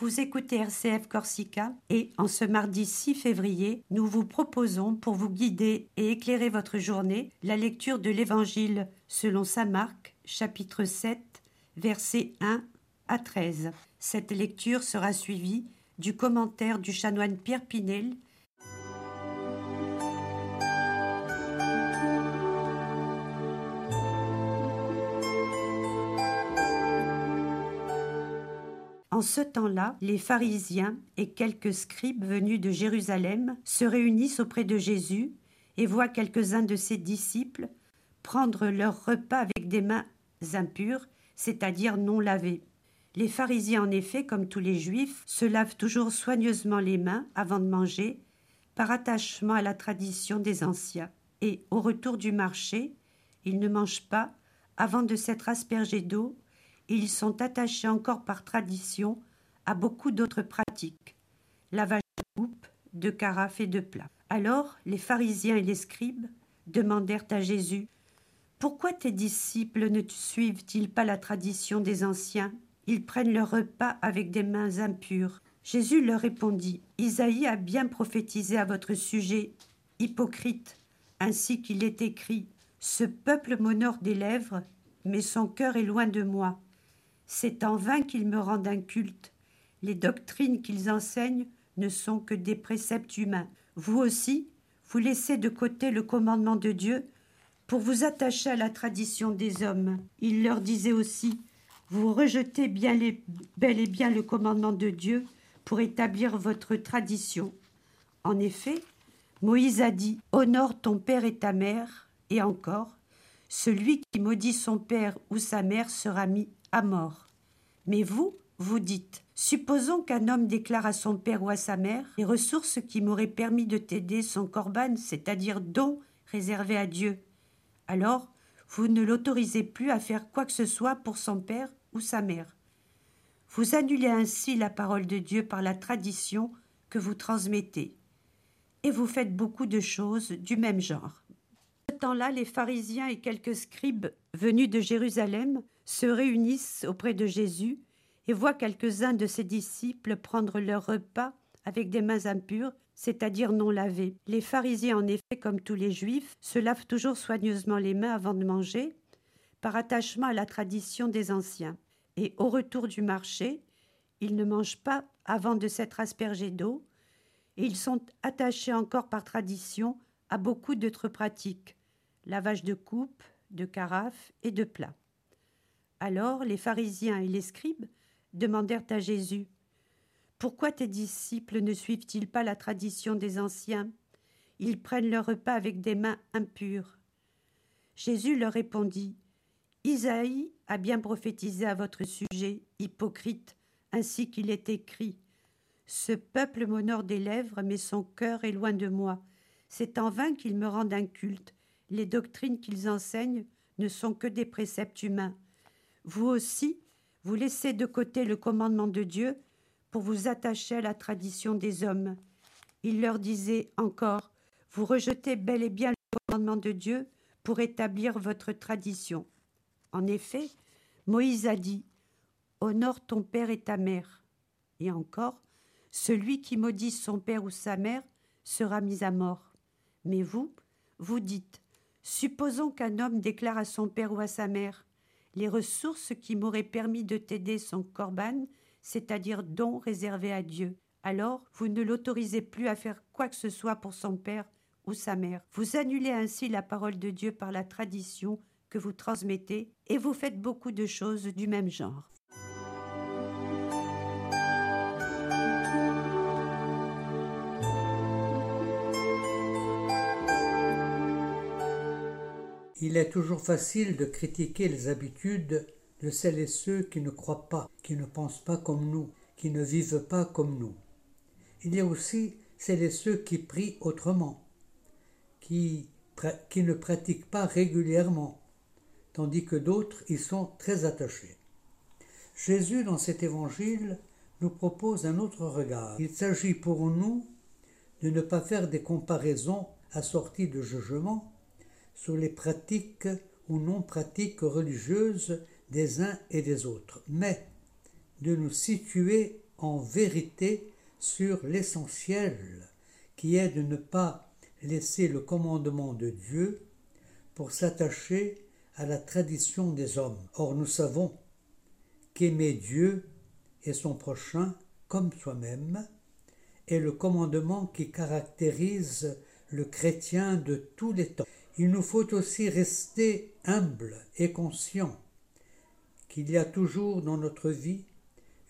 Vous écoutez RCF Corsica et en ce mardi 6 février, nous vous proposons pour vous guider et éclairer votre journée la lecture de l'Évangile selon Saint Marc, chapitre 7, versets 1 à 13. Cette lecture sera suivie du commentaire du chanoine Pierre Pinel En ce temps-là, les pharisiens et quelques scribes venus de Jérusalem se réunissent auprès de Jésus et voient quelques-uns de ses disciples prendre leur repas avec des mains impures, c'est-à-dire non lavées. Les pharisiens, en effet, comme tous les juifs, se lavent toujours soigneusement les mains avant de manger, par attachement à la tradition des anciens. Et au retour du marché, ils ne mangent pas avant de s'être aspergés d'eau ils sont attachés encore par tradition à beaucoup d'autres pratiques, lavage de coupe, de carafe et de plats. Alors les pharisiens et les scribes demandèrent à Jésus Pourquoi tes disciples ne suivent-ils pas la tradition des anciens? Ils prennent leur repas avec des mains impures. Jésus leur répondit Isaïe a bien prophétisé à votre sujet, hypocrite, ainsi qu'il est écrit Ce peuple m'honore des lèvres, mais son cœur est loin de moi. C'est en vain qu'ils me rendent un culte. Les doctrines qu'ils enseignent ne sont que des préceptes humains. Vous aussi, vous laissez de côté le commandement de Dieu pour vous attacher à la tradition des hommes. Il leur disait aussi Vous rejetez bien bel et bien le commandement de Dieu pour établir votre tradition. En effet, Moïse a dit Honore ton père et ta mère, et encore Celui qui maudit son père ou sa mère sera mis à mort. Mais vous, vous dites Supposons qu'un homme déclare à son père ou à sa mère les ressources qui m'auraient permis de t'aider son corban, c'est-à-dire don réservé à Dieu. Alors, vous ne l'autorisez plus à faire quoi que ce soit pour son père ou sa mère. Vous annulez ainsi la parole de Dieu par la tradition que vous transmettez. Et vous faites beaucoup de choses du même genre. Temps-là, les pharisiens et quelques scribes venus de Jérusalem se réunissent auprès de Jésus et voient quelques-uns de ses disciples prendre leur repas avec des mains impures, c'est-à-dire non lavées. Les pharisiens, en effet, comme tous les juifs, se lavent toujours soigneusement les mains avant de manger, par attachement à la tradition des anciens. Et au retour du marché, ils ne mangent pas avant de s'être aspergés d'eau, et ils sont attachés encore par tradition à beaucoup d'autres pratiques lavage de coupe, de carafe et de plats. Alors les pharisiens et les scribes demandèrent à Jésus Pourquoi tes disciples ne suivent-ils pas la tradition des anciens? Ils prennent leur repas avec des mains impures. Jésus leur répondit Isaïe a bien prophétisé à votre sujet, hypocrite, ainsi qu'il est écrit Ce peuple m'honore des lèvres, mais son cœur est loin de moi. C'est en vain qu'ils me rendent un culte. Les doctrines qu'ils enseignent ne sont que des préceptes humains. Vous aussi, vous laissez de côté le commandement de Dieu pour vous attacher à la tradition des hommes. Il leur disait encore Vous rejetez bel et bien le commandement de Dieu pour établir votre tradition. En effet, Moïse a dit Honore ton père et ta mère. Et encore Celui qui maudit son père ou sa mère sera mis à mort. Mais vous, vous dites Supposons qu'un homme déclare à son père ou à sa mère les ressources qui m'auraient permis de t'aider sont corban, c'est-à-dire don réservé à Dieu. Alors, vous ne l'autorisez plus à faire quoi que ce soit pour son père ou sa mère. Vous annulez ainsi la parole de Dieu par la tradition que vous transmettez et vous faites beaucoup de choses du même genre. Il est toujours facile de critiquer les habitudes de celles et ceux qui ne croient pas, qui ne pensent pas comme nous, qui ne vivent pas comme nous. Il y a aussi celles et ceux qui prient autrement, qui, qui ne pratiquent pas régulièrement, tandis que d'autres y sont très attachés. Jésus, dans cet évangile, nous propose un autre regard. Il s'agit pour nous de ne pas faire des comparaisons assorties de jugements, sur les pratiques ou non-pratiques religieuses des uns et des autres, mais de nous situer en vérité sur l'essentiel, qui est de ne pas laisser le commandement de Dieu pour s'attacher à la tradition des hommes. Or nous savons qu'aimer Dieu et son prochain comme soi-même est le commandement qui caractérise le chrétien de tous les temps. Il nous faut aussi rester humble et conscient qu'il y a toujours dans notre vie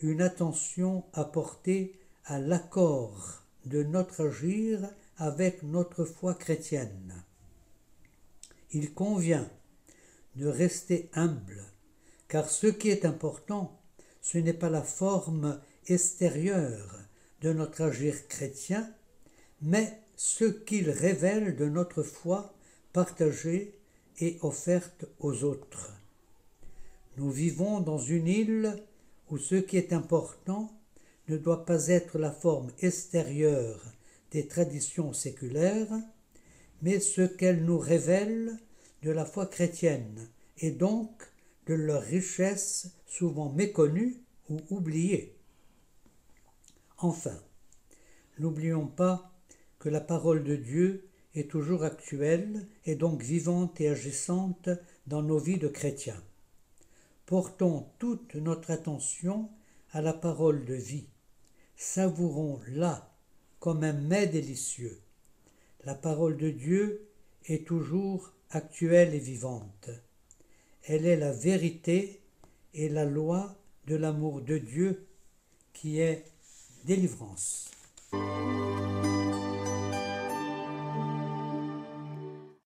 une attention à porter à l'accord de notre agir avec notre foi chrétienne. Il convient de rester humble, car ce qui est important, ce n'est pas la forme extérieure de notre agir chrétien, mais ce qu'il révèle de notre foi partagée et offerte aux autres. Nous vivons dans une île où ce qui est important ne doit pas être la forme extérieure des traditions séculaires, mais ce qu'elles nous révèlent de la foi chrétienne et donc de leur richesse souvent méconnue ou oubliée. Enfin, n'oublions pas que la parole de Dieu est toujours actuelle et donc vivante et agissante dans nos vies de chrétiens. Portons toute notre attention à la parole de vie. Savourons-la comme un mets délicieux. La parole de Dieu est toujours actuelle et vivante. Elle est la vérité et la loi de l'amour de Dieu qui est délivrance.